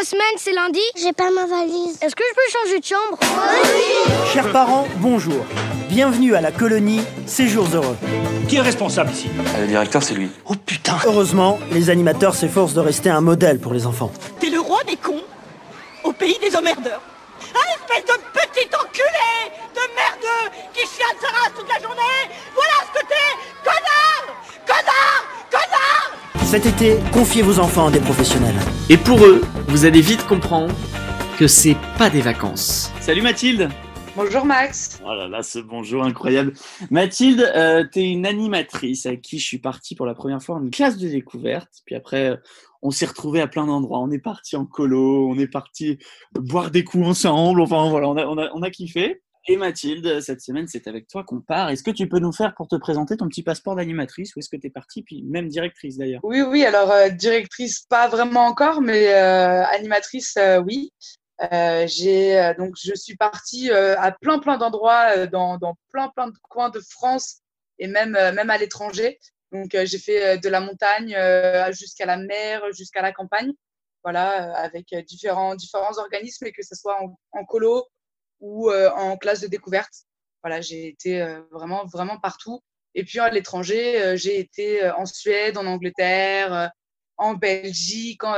trois semaines, c'est lundi J'ai pas ma valise. Est-ce que je peux changer de chambre Chers parents, bonjour. Bienvenue à la colonie Séjours Heureux. Qui est responsable ici? Le directeur, c'est lui. Oh putain Heureusement, les animateurs s'efforcent de rester un modèle pour les enfants. T'es le roi des cons au pays des emmerdeurs. Un espèce de petit enculé de merdeux qui chiale sa race toute la journée Voilà ce que t'es Cet été, confiez vos enfants à des professionnels. Et pour eux, vous allez vite comprendre que c'est pas des vacances. Salut Mathilde Bonjour Max. Oh là là, ce bonjour incroyable. Mathilde, euh, tu es une animatrice avec qui je suis parti pour la première fois en une classe de découverte. Puis après, euh, on s'est retrouvés à plein d'endroits. On est parti en colo, on est parti boire des coups ensemble. Enfin voilà, on a, on a, on a kiffé. Et Mathilde, cette semaine, c'est avec toi qu'on part. Est-ce que tu peux nous faire pour te présenter ton petit passeport d'animatrice? Où est-ce que tu es partie Puis même directrice d'ailleurs? Oui, oui, alors euh, directrice, pas vraiment encore, mais euh, animatrice, euh, oui. J'ai donc je suis partie à plein plein d'endroits dans, plein plein de coins de France et même même à l'étranger. Donc j'ai fait de la montagne jusqu'à la mer, jusqu'à la campagne. Voilà, avec différents différents organismes et que ce soit en colo ou euh, en classe de découverte. Voilà, j'ai été euh, vraiment vraiment partout. Et puis à l'étranger, euh, j'ai été en Suède, en Angleterre, en Belgique, en,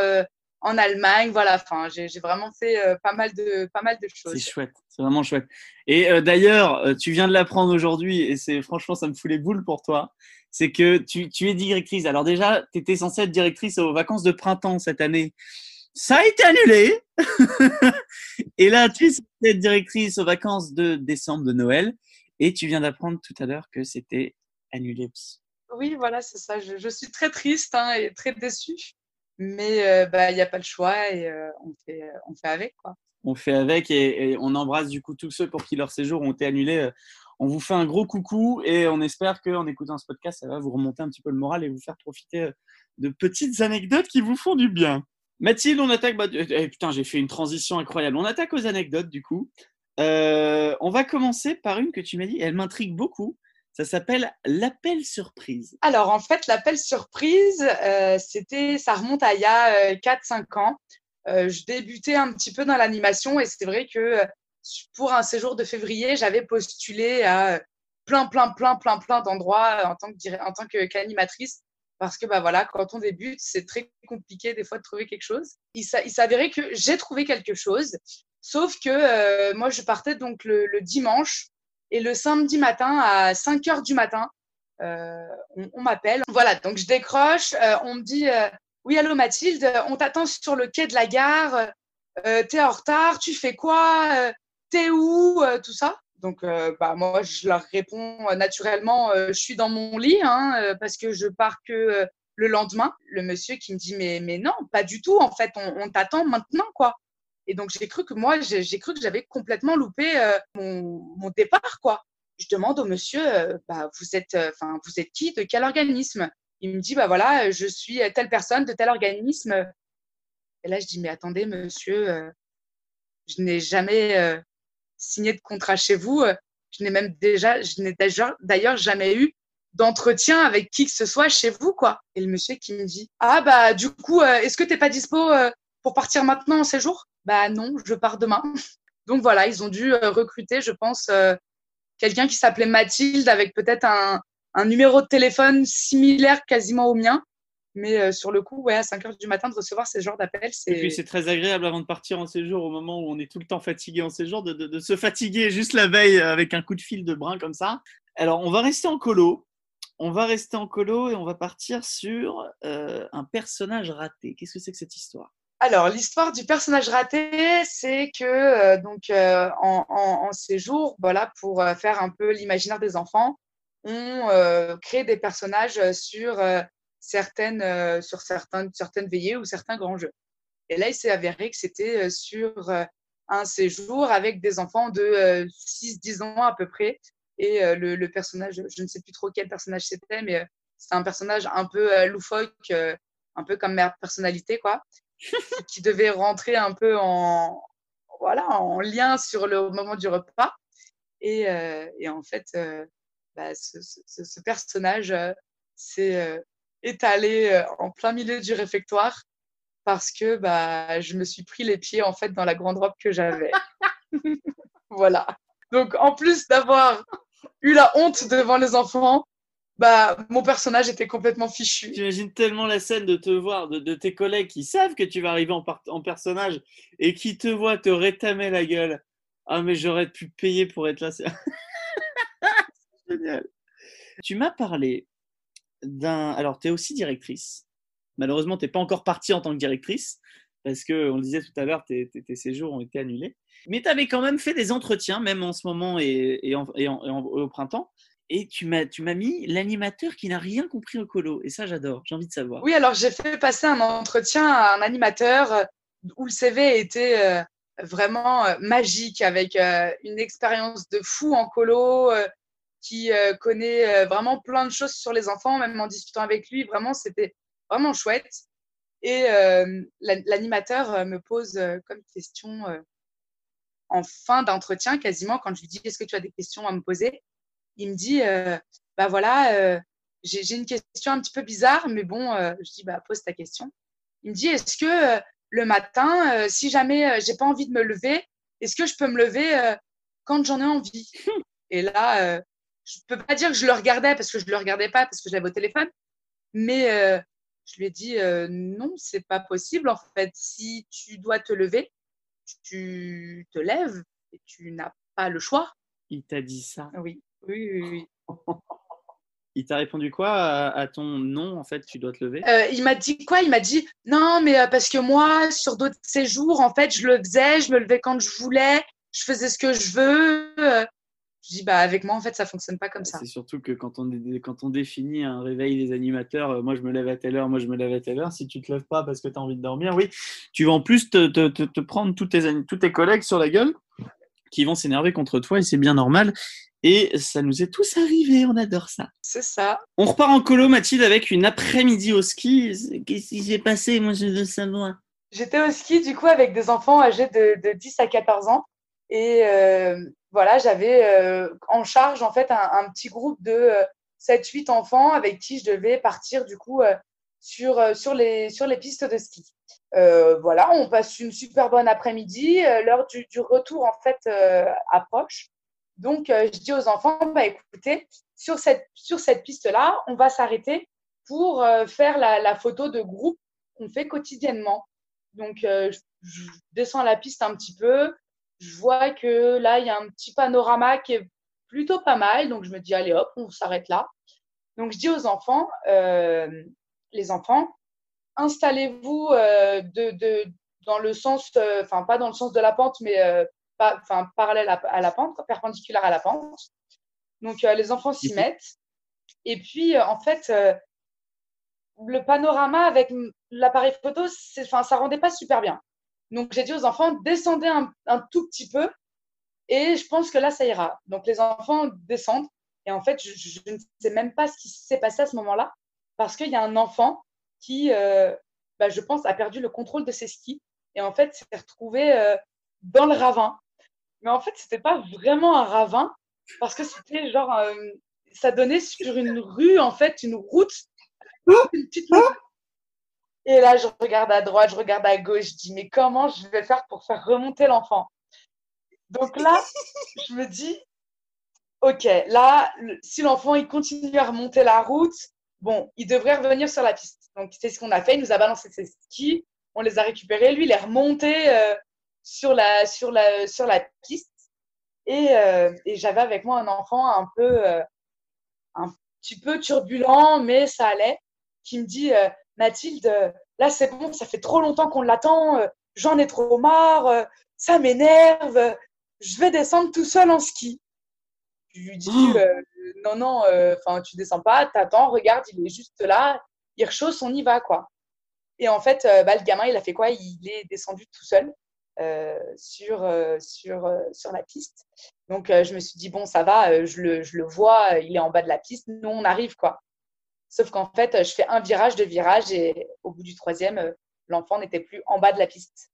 en Allemagne, voilà. Enfin, j'ai j'ai vraiment fait euh, pas mal de pas mal de choses. C'est chouette, c'est vraiment chouette. Et euh, d'ailleurs, euh, tu viens de l'apprendre aujourd'hui et c'est franchement, ça me fout les boules pour toi. C'est que tu, tu es directrice. Alors déjà, tu étais censée être directrice aux vacances de printemps cette année. Ça a été annulé. et là, tu es directrice aux vacances de décembre de Noël. Et tu viens d'apprendre tout à l'heure que c'était annulé. Oui, voilà, c'est ça. Je, je suis très triste hein, et très déçue, mais euh, bah il n'y a pas le choix et euh, on fait euh, on fait avec quoi. On fait avec et, et on embrasse du coup tous ceux pour qui leur séjour ont été annulés. On vous fait un gros coucou et on espère qu'en écoutant ce podcast, ça va vous remonter un petit peu le moral et vous faire profiter de petites anecdotes qui vous font du bien. Mathilde, on attaque. Bah, eh, putain, j'ai fait une transition incroyable. On attaque aux anecdotes du coup. Euh, on va commencer par une que tu m'as dit, elle m'intrigue beaucoup. Ça s'appelle l'appel surprise. Alors en fait, l'appel surprise, euh, c'était, ça remonte à il y a euh, 4-5 ans. Euh, je débutais un petit peu dans l'animation et c'est vrai que pour un séjour de février, j'avais postulé à plein, plein, plein, plein, plein d'endroits en tant que en tant qu'animatrice parce que bah voilà, quand on débute, c'est très compliqué des fois de trouver quelque chose. Il s'a- il s'avérait que j'ai trouvé quelque chose, sauf que euh, moi je partais donc le, le dimanche et le samedi matin à 5 heures du matin, euh, on, m'appelle. Voilà, donc je décroche, euh, on me dit euh, oui allô Mathilde, on t'attend sur le quai de la gare, euh, t'es en retard, tu fais quoi, Euh, t'es où, tout ça. Donc euh, bah moi je leur réponds euh, naturellement, euh, je suis dans mon lit hein, parce que je pars que le lendemain. Le monsieur qui me dit mais mais non pas du tout en fait on, t'attend maintenant quoi. Et donc j'ai cru que moi j'ai cru que j'avais complètement loupé mon, mon départ quoi. Je demande au monsieur bah vous êtes vous êtes qui de quel organisme? Il me dit bah voilà je suis telle personne de tel organisme. Et là je dis mais attendez monsieur je n'ai jamais signé de contrat chez vous. euh, Je n'ai même déjà je n'ai d'ailleurs jamais eu d'entretien avec qui que ce soit chez vous quoi. Et le monsieur qui me dit ah bah du coup euh, est-ce que t'es pas dispo euh, pour partir maintenant en séjour? Bah non, je pars demain. Donc voilà, ils ont dû recruter, je pense, quelqu'un qui s'appelait Mathilde avec peut-être un numéro de téléphone similaire quasiment au mien. Mais euh, sur le coup, ouais, à 5 heures du matin, de recevoir ce genre d'appel, Et puis c'est. c'est très agréable avant de partir en séjour, au moment où on est tout le temps fatigué en séjour, de, de- de se fatiguer juste la veille avec un coup de fil de brin comme ça. Alors on va rester en colo. On va rester en colo et on va partir sur euh, un personnage raté. Qu'est-ce que c'est que cette histoire? Alors, l'histoire du personnage raté, c'est que euh, donc euh, en, en, en séjour, voilà, pour euh, faire un peu l'imaginaire des enfants, on euh, crée des personnages euh, sur euh, certaines euh, sur certaines certaines veillées ou certains grands jeux. Et là, il s'est avéré que c'était euh, sur euh, un séjour avec des enfants de euh, 6-10 ans à peu près. Et le, le personnage, je ne sais plus trop quel personnage c'était, mais c'était un personnage un peu loufoque, un peu comme mère personnalité, quoi qui devait rentrer un peu en, voilà, en lien sur le moment du repas. Et, et en fait, bah, ce, ce, ce, personnage s'est euh, étalé euh, en plein milieu du réfectoire parce que bah, je me suis pris les pieds en fait dans la grande robe que j'avais. voilà. Donc en plus d'avoir eu la honte devant les enfants, bah, mon personnage était complètement fichu. J'imagine tellement la scène de te voir, de, tes collègues qui savent que tu vas arriver en, en personnage et qui te voient te rétamer la gueule. Ah, mais j'aurais pu payer pour être là. C'est génial. Tu m'as parlé d'un. Alors, tu es aussi directrice. Malheureusement, tu n'es pas encore partie en tant que directrice parce que, on le disait tout à l'heure, tes, séjours ont été annulés. Mais tu avais quand même fait des entretiens, même en ce moment et, et, au printemps. Et tu m'as, tu m'as mis l'animateur qui n'a rien compris au colo. Et ça, j'adore. J'ai envie de savoir. Oui, alors j'ai fait passer un entretien à un animateur euh, où le CV était euh, vraiment euh, magique, avec une expérience de fou en colo, qui connaît vraiment plein de choses sur les enfants, même en discutant avec lui. Vraiment, c'était vraiment chouette. Et l'animateur me pose comme question en fin d'entretien, quasiment, quand je lui dis Est-ce que tu as des questions à me poser? Il me dit, euh, bah voilà, euh, j'ai une question un petit peu bizarre, mais bon, euh, je dis, bah pose ta question. Il me dit, est-ce que le matin, si jamais j'ai pas envie de me lever, est-ce que je peux me lever quand j'en ai envie? Et là, je peux pas dire que je le regardais parce que je le regardais pas parce que je l'avais au téléphone, mais je lui ai dit non, c'est pas possible en fait. Si tu dois te lever, tu te lèves et tu n'as pas le choix. Il t'a dit ça Oui. Oui, oui, oui. Il t'a répondu quoi à, ton non, en fait, tu dois te lever? Euh, Il m'a dit quoi? Il m'a dit non, mais euh, parce que moi, sur d'autres séjours, en fait, je le faisais, je me levais quand je voulais, je faisais ce que je veux. Euh. Je dis, bah, avec moi, en fait, ça fonctionne pas comme ça. C'est surtout que quand on, quand on définit un réveil des animateurs, moi, je me lève à telle heure, moi, je me lève à telle heure. Si tu te lèves pas parce que tu as envie de dormir, oui, tu vas en plus te, te, te, prendre tous tes, tous tes collègues sur la gueule qui vont s'énerver contre toi et c'est bien normal. Et ça nous est tous arrivé, on adore ça. C'est ça. On repart en colo, Mathilde, avec une après-midi au ski. Qu'est-ce qui s'est passé? Moi, je veux savoir. J'étais au ski, du coup, avec des enfants âgés de, 10 à 14 ans. Et euh, voilà, j'avais euh, en charge, en fait, un, petit groupe de 7-8 euh, enfants avec qui je devais partir, du coup, sur, sur, les, sur les pistes de ski. voilà, on passe une super bonne après-midi. L'heure du, du, retour, en fait, approche. Donc, euh, je dis aux enfants, bah, écoutez, sur cette, sur cette piste-là, on va s'arrêter pour euh, faire la, photo de groupe qu'on fait quotidiennement. Donc, euh, je, descends la piste un petit peu. Je vois que là, il y a un petit panorama qui est plutôt pas mal. Donc, je me dis, allez hop, on s'arrête là. Donc, je dis aux enfants, les enfants, installez-vous de, dans le sens, enfin, pas dans le sens de la pente, mais enfin, parallèle à, la pente, perpendiculaire à la pente. Donc, euh, les enfants s'y mettent. Et puis, euh, en fait, euh, le panorama avec l'appareil photo, ça rendait pas super bien. Donc, j'ai dit aux enfants, descendez un, tout petit peu et je pense que là, ça ira. Donc, les enfants descendent. Et en fait, je, ne sais même pas ce qui s'est passé à ce moment-là parce qu'il y a un enfant qui, bah, je pense, a perdu le contrôle de ses skis et en fait s'est retrouvé dans le ravin. Mais en fait, c'était pas vraiment un ravin parce que c'était genre, euh, ça donnait sur une rue, en fait, une route, une petite Et là, je regarde à droite, je regarde à gauche, je dis, mais comment je vais faire pour faire remonter l'enfant? Donc là, je me dis, ok, là, si l'enfant il continue à remonter la route, bon, il devrait revenir sur la piste. Donc c'est ce qu'on a fait, il nous a balancé ses skis, on les a récupérés, lui il est remonté euh, sur la, sur la, sur la piste. Et, euh, et j'avais avec moi un enfant un peu, euh, un petit peu turbulent, mais ça allait, qui me dit euh, Mathilde, là c'est bon, ça fait trop longtemps qu'on l'attend, j'en ai trop marre, ça m'énerve, je vais descendre tout seul en ski. Je lui dis oh. non, non, enfin tu descends pas, t'attends, regarde, il est juste là, il rechausse, on y va, quoi. Et en fait, bah, le gamin, il a fait quoi? Il est descendu tout seul. Euh, sur, euh, sur, euh, sur la piste. Donc, je me suis dit, bon, ça va, je le, je le vois, il est en bas de la piste, nous, on arrive, quoi. Sauf qu'en fait, je fais un virage, deux virages, et au bout du troisième, l'enfant n'était plus en bas de la piste.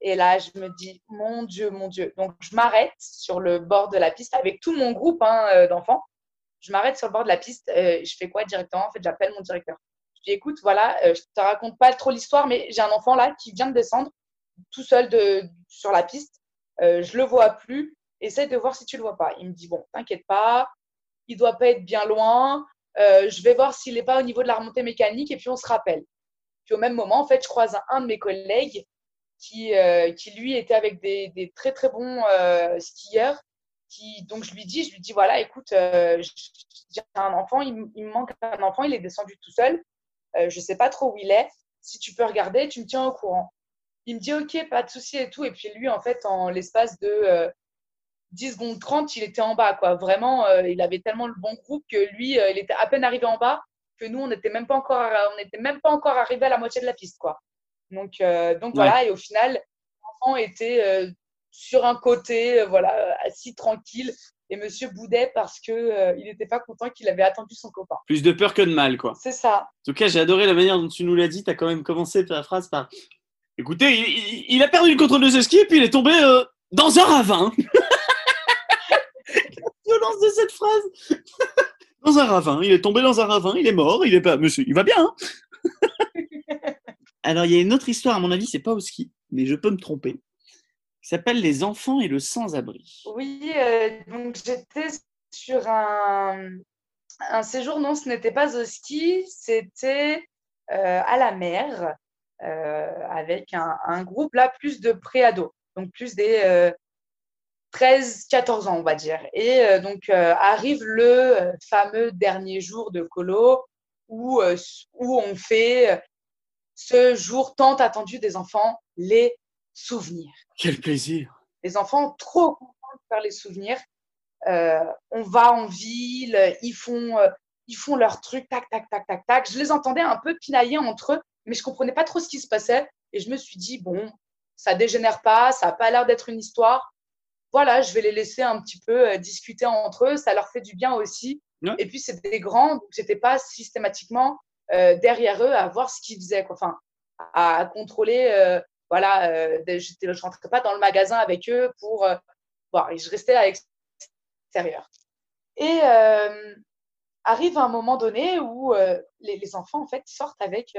Et là, je me dis, mon Dieu, mon Dieu. Donc, je m'arrête sur le bord de la piste avec tout mon groupe hein, d'enfants. Je m'arrête sur le bord de la piste. je fais quoi directement? En fait, j'appelle mon directeur. Je dis écoute, voilà, euh, je te raconte pas trop l'histoire, mais j'ai un enfant là qui vient de descendre tout seul de, sur la piste. Euh, je le vois plus. Essaye de voir si tu le vois pas. Il me dit bon, t'inquiète pas, il doit pas être bien loin. Euh, je vais voir s'il n'est pas au niveau de la remontée mécanique et puis on se rappelle. Puis au même moment, en fait, je croise un, de mes collègues qui, euh, qui lui était avec des, des très très bons euh, skieurs. Qui, donc je lui dis, je lui dis voilà, écoute, j'ai un enfant, il, me manque un enfant, il est descendu tout seul. je sais pas trop où il est. Si tu peux regarder, tu me tiens au courant. Il me dit ok, pas de souci et tout. Et puis lui, en fait, en l'espace de 10 secondes 30, il était en bas. Quoi. Vraiment, euh, il avait tellement le bon groupe que lui, euh, il était à peine arrivé en bas que nous, on n'était même pas encore, on même pas encore arrivé à la moitié de la piste. Quoi. Donc, euh, donc voilà. Et au final, l'enfant était sur un côté, voilà, assis tranquille. Et monsieur boudait parce que il n'était pas content qu'il avait attendu son copain. Plus de peur que de mal, quoi. C'est ça. En tout cas, j'ai adoré la manière dont tu nous l'as dit. Tu as quand même commencé ta phrase par Écoutez, il, il, a perdu le contrôle de ses skis et puis il est tombé dans un ravin. violence de cette phrase. dans un ravin, il est tombé dans un ravin, il est mort, il est pas. Monsieur, il va bien. Hein Alors, il y a une autre histoire, à mon avis, c'est pas au ski, mais je peux me tromper. Qui s'appelle Les enfants et le sans-abri. Oui, euh, donc j'étais sur un, un séjour, non, ce n'était pas au ski, c'était euh, à la mer, euh, avec un, un, groupe là, plus de préados, donc plus des 13, 14 ans, on va dire. Et euh, donc euh, arrive le euh, fameux dernier jour de colo où, où on fait ce jour tant attendu des enfants, les souvenirs. Quel plaisir. Les enfants trop contents de faire les souvenirs. on va en ville, ils font, ils font leur truc, tac, tac, tac, tac, tac. Je les entendais un peu pinailler entre eux, mais je comprenais pas trop ce qui se passait. Et je me suis dit, bon, ça dégénère pas, ça a pas l'air d'être une histoire voilà, je vais les laisser un petit peu euh, discuter entre eux, ça leur fait du bien aussi. Et puis, c'est des grands, donc j'étais pas systématiquement euh, derrière eux à voir ce qu'ils faisaient, enfin, à, contrôler. Euh, voilà, je ne rentrais pas dans le magasin avec eux pour voir, je restais à l'extérieur. Et arrive un moment donné où les, les, enfants en fait sortent avec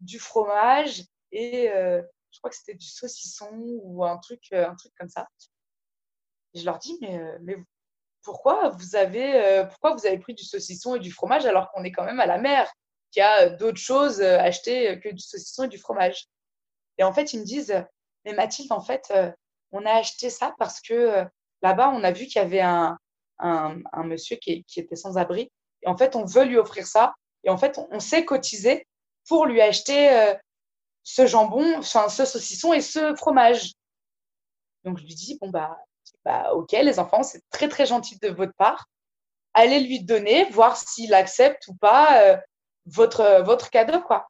du fromage et je crois que c'était du saucisson ou un truc, un truc comme ça je leur dis, mais, euh, mais pourquoi, vous avez, euh, pourquoi vous avez pris du saucisson et du fromage alors qu'on est quand même à la mer, qu'il y a euh, d'autres choses achetées que du saucisson et du fromage? Et en fait, ils me disent, mais Mathilde, en fait, on a acheté ça parce que là-bas, on a vu qu'il y avait un, un, monsieur qui, qui, était sans abri. Et en fait, on veut lui offrir ça. Et en fait, on, on s'est cotisé pour lui acheter ce jambon, enfin, ce saucisson et ce fromage. Donc, je lui dis, bon, bah, bah, ok, les enfants, c'est très très gentil de votre part. Allez lui donner, voir s'il accepte ou pas euh, votre, votre cadeau. quoi.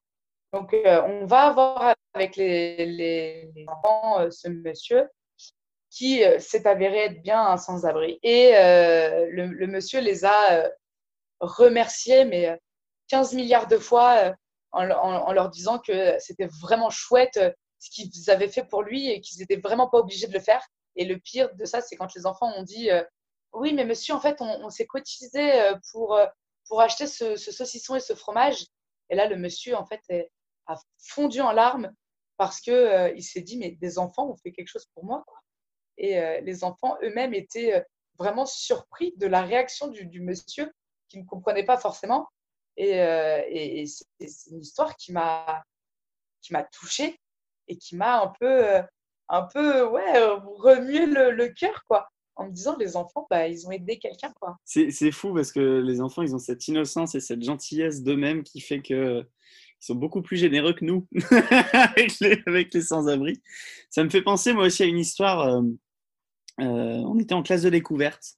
Donc, euh, on va avoir avec les, les, enfants euh, ce monsieur qui s'est avéré être bien un sans-abri. Et le, monsieur les a remerciés, mais 15 milliards de fois en, en leur disant que c'était vraiment chouette ce qu'ils avaient fait pour lui et qu'ils n'étaient vraiment pas obligés de le faire et le pire de ça, c'est quand les enfants ont dit euh, Oui, mais monsieur, en fait, on, s'est cotisé euh, pour, euh, pour acheter ce, saucisson et ce fromage. Et là, le monsieur, en fait, a fondu en larmes parce qu'il il s'est dit Mais des enfants ont fait quelque chose pour moi. Et les enfants eux-mêmes étaient vraiment surpris de la réaction du, monsieur qui ne comprenait pas forcément. Et, et, c'est une histoire qui m'a touchée et qui m'a un peu un peu ouais, euh, remuer le, le cœur, quoi. En me disant, les enfants, bah, ils ont aidé quelqu'un, quoi. C'est fou parce que les enfants, ils ont cette innocence et cette gentillesse d'eux-mêmes qui fait que ils sont beaucoup plus généreux que nous avec les, sans-abri. Ça me fait penser, moi aussi, à une histoire. Euh, euh, on était en classe de découverte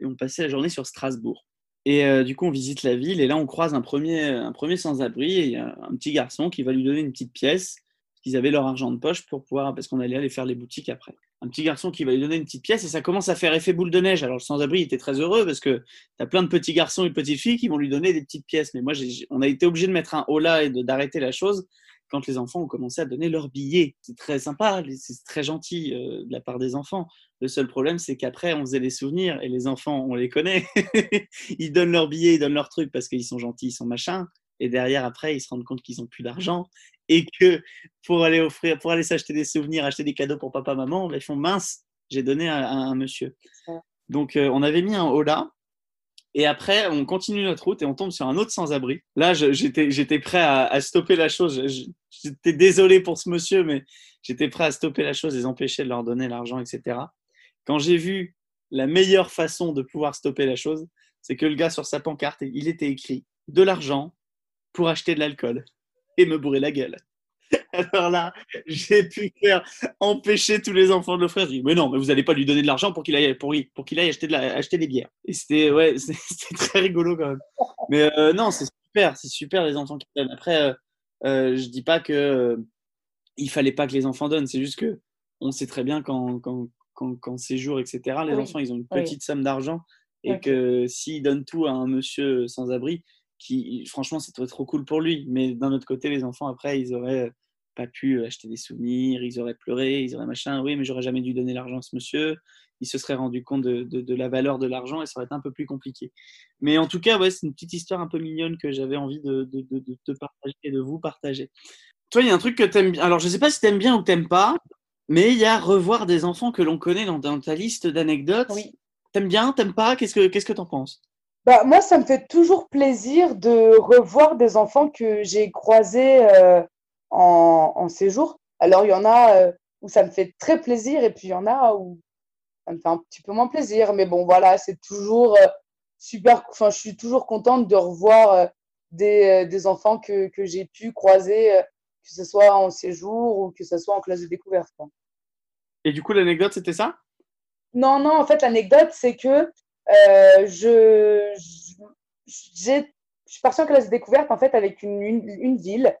et on passait la journée sur Strasbourg. Et du coup, on visite la ville et là, on croise un premier, un premier sans-abri et un petit garçon qui va lui donner une petite pièce qu'ils avaient leur argent de poche pour pouvoir, parce qu'on allait aller faire les boutiques après. Un petit garçon qui va lui donner une petite pièce et ça commence à faire effet boule de neige. Alors le sans-abri était très heureux parce que tu as plein de petits garçons et petites filles qui vont lui donner des petites pièces. Mais moi, on a été obligé de mettre un là et d'arrêter la chose quand les enfants ont commencé à donner leurs billets. C'est très sympa, c'est très gentil euh, de la part des enfants. Le seul problème, c'est qu'après, on faisait les souvenirs et les enfants, on les connaît. ils donnent leurs billets, ils donnent leurs trucs parce qu'ils sont gentils, ils sont machins. Et derrière, après, ils se rendent compte qu'ils n'ont plus d'argent et que pour aller offrir, pour aller s'acheter des souvenirs, acheter des cadeaux pour papa, maman, ils font mince, j'ai donné à, un monsieur. Donc, euh, on avait mis un holà. Et après, on continue notre route et on tombe sur un autre sans-abri. Là, j'étais prêt à, stopper la chose. J'étais désolé pour ce monsieur, mais j'étais prêt à stopper la chose, les empêcher de leur donner l'argent, etc. Quand j'ai vu la meilleure façon de pouvoir stopper la chose, c'est que le gars sur sa pancarte, il était écrit de l'argent pour acheter de l'alcool et me bourrer la gueule. Alors là, j'ai pu faire empêcher tous les enfants de dis, mais non, mais vous n'allez pas lui donner de l'argent pour qu'il aille, pour, pour qu'il aille acheter, de la, acheter des bières. Et c'était ouais, très rigolo quand même. Mais euh, non, c'est super, c'est super les enfants qui donnent. Après, euh, euh, je dis pas que euh, il fallait pas que les enfants donnent. C'est juste que on sait très bien quand, quand, quand, quand séjour, etc. Les enfants, ils ont une petite somme d'argent et que s'ils donnent tout à un monsieur sans abri, qui, franchement, c'est trop cool pour lui. Mais d'un autre côté, les enfants, après, ils auraient pas pu acheter des souvenirs, ils auraient pleuré, ils auraient machin. Oui, mais j'aurais jamais dû donner l'argent à ce monsieur. Il se serait rendu compte de, de, la valeur de l'argent et ça aurait été un peu plus compliqué. Mais en tout cas, ouais, c'est une petite histoire un peu mignonne que j'avais envie de, de, partager et de vous partager. Toi, il y a un truc que tu aimes bien. Alors, je sais pas si tu aimes bien ou t'aimes pas, mais il y a revoir des enfants que l'on connaît dans, dans, ta liste d'anecdotes. Oui. T'aimes bien, t'aimes pas? Qu'est-ce que qu'est-ce que t'en penses? Bah, moi, ça me fait toujours plaisir de revoir des enfants que j'ai croisés euh, en, en, séjour. Alors, il y en a euh, où ça me fait très plaisir et puis il y en a où ça me fait un petit peu moins plaisir. Mais bon, voilà, c'est toujours euh, super. Enfin, je suis toujours contente de revoir des, des enfants que, que j'ai pu croiser, que ce soit en séjour ou que ce soit en classe de découverte. Et du coup, l'anecdote, c'était ça? Non, non, en fait, l'anecdote, c'est que euh, je, je, suis partie en classe découverte en fait avec une, une, ville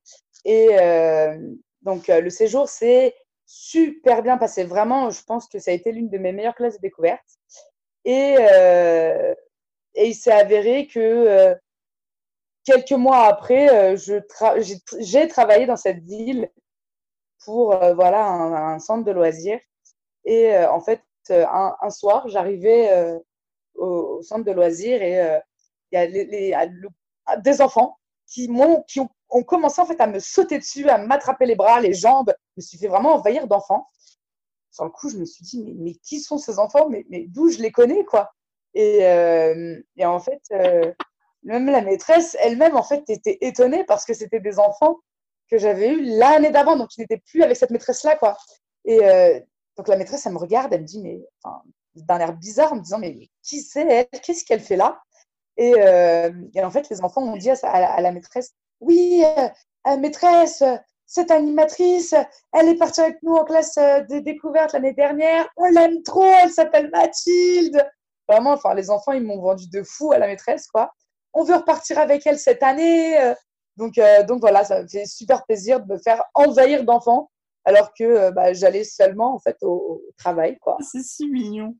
et euh, donc euh, le séjour s'est super bien passé. Vraiment, je pense que ça a été l'une de mes meilleures classes de découverte. Et, euh, et il s'est avéré que quelques mois après, j'ai travaillé dans cette ville pour voilà un, centre de loisirs. Et en fait, un soir, j'arrivais au, centre de loisirs et euh, il y a les, des enfants qui, m'ont, qui ont, ont, commencé en fait à me sauter dessus, à m'attraper les bras, les jambes. Je me suis fait vraiment envahir d'enfants. Sur le coup, je me suis dit, mais, qui sont ces enfants? Mais, mais d'où je les connais, quoi? Et, euh, et, en fait, euh, même la maîtresse elle-même, en fait, était étonnée parce que c'était des enfants que j'avais eus l'année d'avant, donc ils n'étaient plus avec cette maîtresse-là, quoi. Et donc la maîtresse, elle me regarde, elle me dit, mais d'un air bizarre en me disant mais qui c'est elle? Qu'est-ce qu'elle fait là? Euh, et, en fait, les enfants ont dit à, la maîtresse Oui, euh, maîtresse, cette animatrice, elle est partie avec nous en classe euh, de découverte l'année dernière. On l'aime trop, elle s'appelle Mathilde. Vraiment, enfin, les enfants, ils m'ont vendu de fou à la maîtresse, quoi. On veut repartir avec elle cette année. Donc, donc voilà, ça me fait super plaisir de me faire envahir d'enfants alors que euh, bah, j'allais seulement en fait au, travail. quoi. C'est si mignon,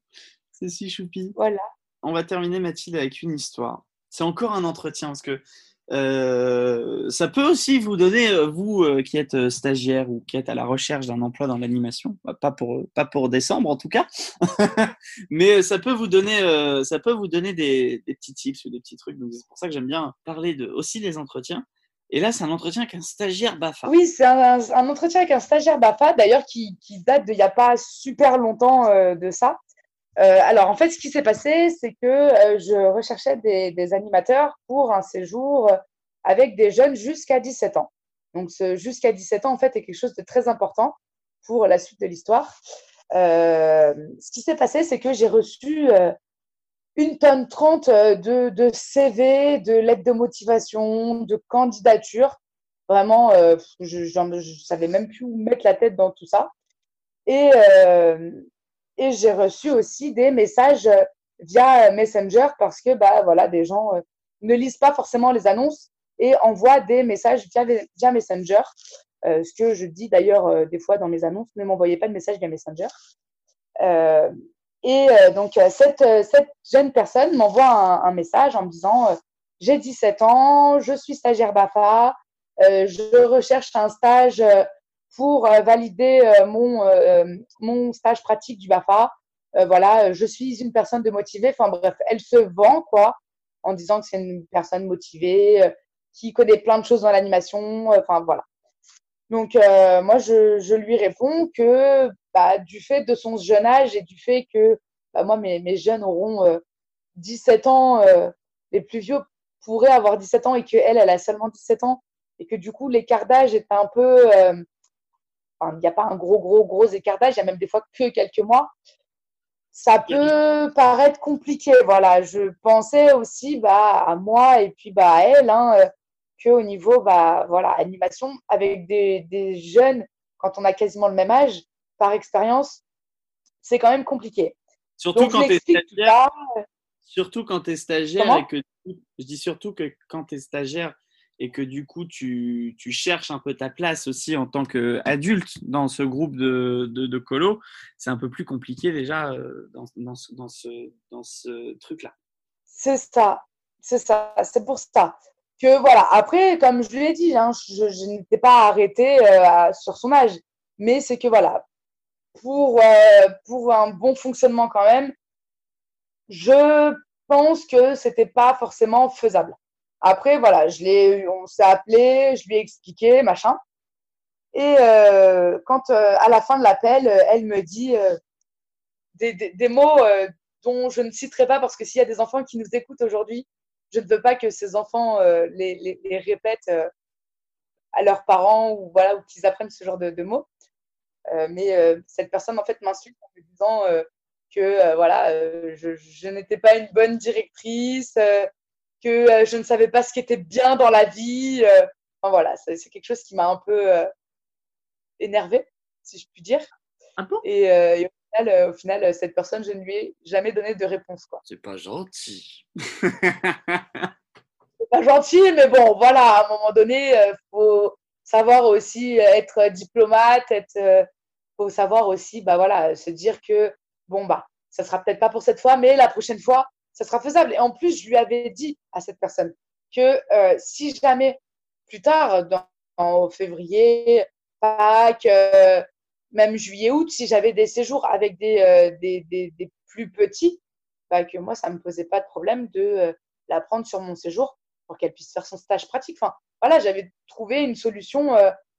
c'est si choupi. Voilà. On va terminer Mathilde avec une histoire. C'est encore un entretien parce que euh, ça peut aussi vous donner, euh, vous qui êtes stagiaire ou qui êtes à la recherche d'un emploi dans l'animation, bah, pas pour, pas pour décembre en tout cas, mais ça peut vous donner, ça peut vous donner des, des, petits tips ou des petits trucs. Donc c'est pour ça que j'aime bien parler de, aussi des entretiens. Et là, c'est un entretien avec un stagiaire BAFA. Oui, c'est un, entretien avec un stagiaire BAFA, d'ailleurs, qui, date d'il n'y a pas super longtemps euh, de ça. Euh, alors, en fait, ce qui s'est passé, c'est que euh, je recherchais des, animateurs pour un séjour avec des jeunes jusqu'à 17 ans. Donc, jusqu'à 17 ans, en fait, est quelque chose de très important pour la suite de l'histoire. ce qui s'est passé, c'est que j'ai reçu une tonne trente euh, de, CV, de lettres de motivation, de candidatures. Vraiment, euh, je ne savais même plus où mettre la tête dans tout ça. Et, euh, j'ai reçu aussi des messages via Messenger parce que bah, voilà, des gens ne lisent pas forcément les annonces et envoient des messages via, via Messenger. ce que je dis d'ailleurs des fois dans mes annonces, ne m'envoyez pas de messages via Messenger. Et euh, donc, euh, cette, euh, cette, jeune personne m'envoie un, message en me disant J'ai 17 ans, je suis stagiaire BAFA, je recherche un stage pour valider mon, mon stage pratique du BAFA. voilà, je suis une personne de motivée. Enfin bref, elle se vend, quoi, en disant que c'est une personne motivée, qui connaît plein de choses dans l'animation. Enfin, voilà. Donc, moi, je, je, lui réponds que bah, du fait de son jeune âge et du fait que bah, moi, mes, mes, jeunes auront 17 ans, les plus vieux pourraient avoir 17 ans et qu'elle, elle a seulement 17 ans et que du coup, l'écart d'âge est un peu il n'y a pas un gros, gros, gros écart d'âge, il y a même des fois que quelques mois. Ça peut paraître compliqué. Voilà, je pensais aussi bah, à moi et puis bah, à elle, hein, euh, qu'au niveau bah, voilà, animation, avec des, des jeunes, quand on a quasiment le même âge, par expérience, c'est quand même compliqué. Surtout quand tu es stagiaire. Surtout quand es stagiaire et que je dis surtout que quand tu es stagiaire et que du coup tu, tu, cherches un peu ta place aussi en tant qu'adulte dans ce groupe de, de, de colo, c'est un peu plus compliqué déjà euh, dans, dans, ce, dans ce, dans ce truc-là. C'est ça, c'est ça, c'est pour ça. Que voilà, après, comme je lui ai dit, hein, je, je n'étais pas arrêtée euh, sur son âge, mais c'est que voilà, pour, euh, pour un bon fonctionnement quand même, je pense que c'était pas forcément faisable. Après, voilà, je on s'est appelé, je lui ai expliqué, machin. Et euh, quand euh, à la fin de l'appel, elle me dit des, des, des, mots dont je ne citerai pas parce que s'il y a des enfants qui nous écoutent aujourd'hui, je ne veux pas que ces enfants les, les, les, répètent à leurs parents ou voilà ou qu'ils apprennent ce genre de, de mots. Mais cette personne en fait m'insulte en me disant que voilà, je, je n'étais pas une bonne directrice, que euh, je ne savais pas ce qui était bien dans la vie. Euh, enfin, voilà, c'est quelque chose qui m'a un peu euh, énervée, si je puis dire. Ah bon? Et, et, au final, au final, cette personne, je ne lui ai jamais donné de réponse. C'est pas gentil. c'est pas gentil, mais bon, voilà, à un moment donné, il faut savoir aussi être diplomate, être, faut savoir aussi, bah voilà, se dire que bon bah, ça sera peut-être pas pour cette fois, mais la prochaine fois, ça sera faisable. Et en plus, je lui avais dit à cette personne que euh, si jamais plus tard, en février, Pâques, euh, même juillet, août, si j'avais des séjours avec des, euh, plus petits, bah, que moi, ça me posait pas de problème de la prendre sur mon séjour pour qu'elle puisse faire son stage pratique. Enfin, voilà, j'avais trouvé une solution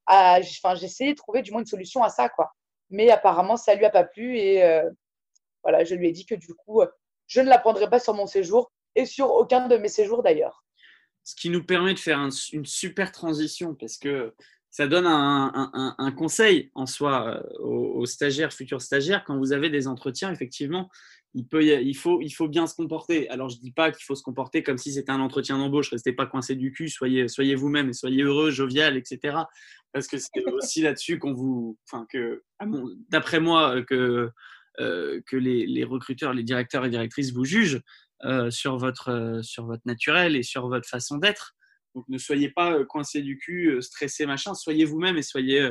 à, enfin, essayé de trouver du moins une solution à ça, quoi. Mais apparemment, ça lui a pas plu et euh, voilà, je lui ai dit que du coup, je ne la prendrai pas sur mon séjour et sur aucun de mes séjours d'ailleurs. Ce qui nous permet de faire un, une super transition parce que ça donne un conseil en soi euh, aux, aux, stagiaires, futurs stagiaires. Quand vous avez des entretiens, effectivement, il, peut, il, faut, il faut bien se comporter. Alors, je ne dis pas qu'il faut se comporter comme si c'était un entretien d'embauche. Restez pas coincé du cul, soyez, soyez vous-même et soyez heureux, jovial, etc. Parce que c'est aussi là-dessus qu'on vous. Enfin, que, d'après moi, que euh, que les, les, recruteurs, les directeurs et directrices vous jugent euh, sur, votre, euh, sur votre naturel et sur votre façon d'être. Donc ne soyez pas euh, coincé du cul, euh, stressé, machin. Soyez vous-même et soyez,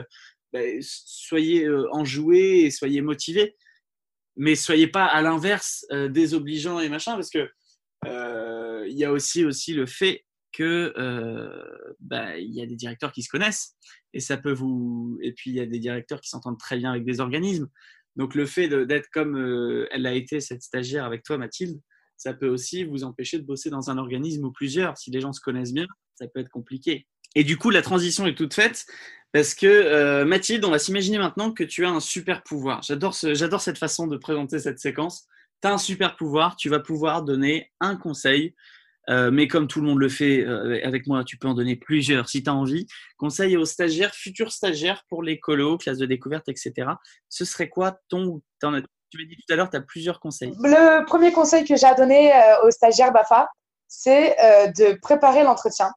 soyez enjoué et soyez motivé. Mais soyez pas à l'inverse désobligeant et machin parce que il y a aussi, aussi le fait que euh, bah, il y a des directeurs qui se connaissent et ça peut vous et puis il y a des directeurs qui s'entendent très bien avec des organismes donc le fait d'être comme euh, elle a été cette stagiaire avec toi, Mathilde, ça peut aussi vous empêcher de bosser dans un organisme ou plusieurs. Si les gens se connaissent bien, ça peut être compliqué. Et du coup, la transition est toute faite parce que euh, Mathilde, on va s'imaginer maintenant que tu as un super pouvoir. J'adore ce, j'adore cette façon de présenter cette séquence. Tu as un super pouvoir, tu vas pouvoir donner un conseil euh, mais comme tout le monde le fait euh, avec moi, tu peux en donner plusieurs si tu as envie. Conseil aux stagiaires, futurs stagiaires pour les colos, classes de découverte, etc. Ce serait quoi ton. tu m'as dit tout à l'heure, tu as plusieurs conseils. Le premier conseil que j'ai à donner aux stagiaires BAFA, c'est de préparer l'entretien.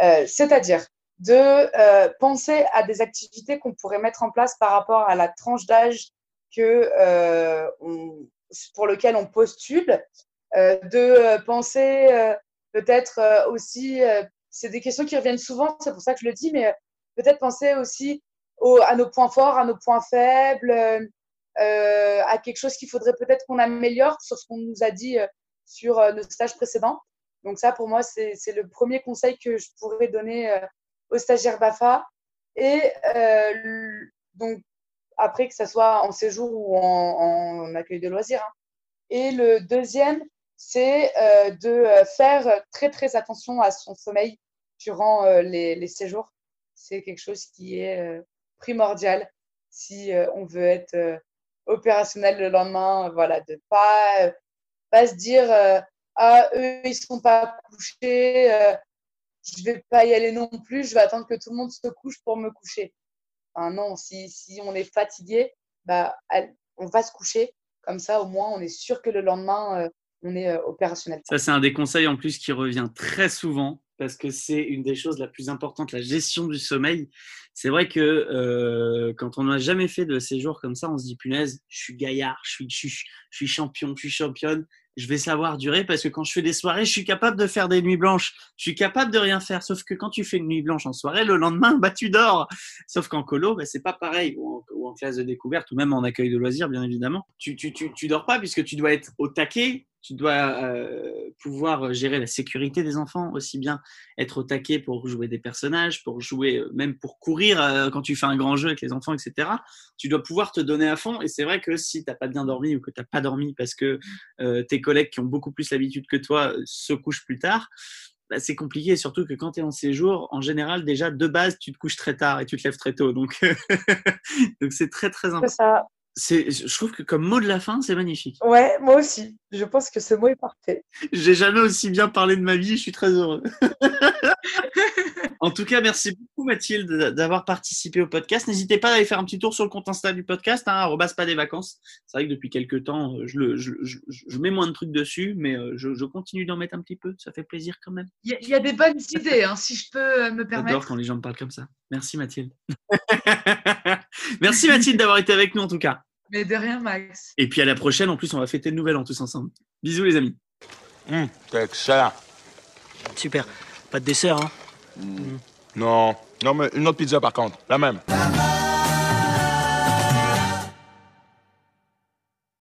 Euh, c'est-à-dire de penser à des activités qu'on pourrait mettre en place par rapport à la tranche d'âge on, pour lequel on postule. de penser peut-être euh, aussi, euh, c'est des questions qui reviennent souvent, c'est pour ça que je le dis, mais euh, peut-être penser aussi au, à nos points forts, à nos points faibles, euh, à quelque chose qu'il faudrait peut-être qu'on améliore sur ce qu'on nous a dit sur nos stages précédents. Donc ça, pour moi, c'est le premier conseil que je pourrais donner aux stagiaires BAFA. Et euh, donc, après, que ce soit en séjour ou en, accueil de loisirs. Hein. Et le deuxième, c'est euh, de euh, faire très très attention à son sommeil, durant euh, les, séjours. C'est quelque chose qui est euh, primordial si euh, on veut être opérationnel le lendemain. Voilà, de pas, pas se dire Ah, eux, ils sont pas couchés, je vais pas y aller non plus, je vais attendre que tout le monde se couche pour me coucher. Non, si, si on est fatigué, bah, on va se coucher. Comme ça, au moins, on est sûr que le lendemain, on est opérationnel. Ça, c'est un des conseils en plus qui revient très souvent parce que c'est une des choses la plus importantes, la gestion du sommeil. C'est vrai que euh, quand on n'a jamais fait de séjour comme ça, on se dit punaise, je suis gaillard, je suis, je, je suis champion, je suis championne, je vais savoir durer parce que quand je fais des soirées, je suis capable de faire des nuits blanches, je suis capable de rien faire. Sauf que quand tu fais une nuit blanche en soirée, le lendemain, bah tu dors. Sauf qu'en colo, bah, c'est pas pareil, ou en, classe de découverte, ou même en accueil de loisirs, bien évidemment. Tu, tu, tu, tu dors pas puisque tu dois être au taquet tu dois euh, pouvoir gérer la sécurité des enfants aussi bien être au taquet pour jouer des personnages, pour jouer euh, même pour courir euh, quand tu fais un grand jeu avec les enfants, etc. Tu dois pouvoir te donner à fond et c'est vrai que si tu n'as pas bien dormi ou que tu n'as pas dormi parce que tes collègues qui ont beaucoup plus l'habitude que toi se couchent plus tard, bah, c'est compliqué, surtout que quand tu es en séjour, en général, déjà, de base, tu te couches très tard et tu te lèves très tôt. Donc, donc c'est très, très important je trouve que comme mot de la fin, c'est magnifique. Ouais, moi aussi. Je pense que ce mot est parfait. J'ai jamais aussi bien parlé de ma vie, je suis très heureux. en tout cas, merci beaucoup Mathilde d'avoir participé au podcast. N'hésitez pas à aller faire un petit tour sur le compte Insta du podcast, hein, pas des vacances. C'est vrai que depuis quelques temps, je, le, je, je, mets moins de trucs dessus, mais euh, je, continue d'en mettre un petit peu. Ça fait plaisir quand même. Il y, a des bonnes idées, hein, si je peux euh, me permettre. J'adore quand les gens me parlent comme ça. Merci Mathilde. merci Mathilde d'avoir été avec nous en tout cas. Mais de rien, Max. Et puis à la prochaine, en plus, on va fêter le nouvel an tous ensemble. Bisous, les amis. Hum, c'est excellent. Super. Pas de dessert, hein mmh. Non. Non, mais une autre pizza par contre. La même.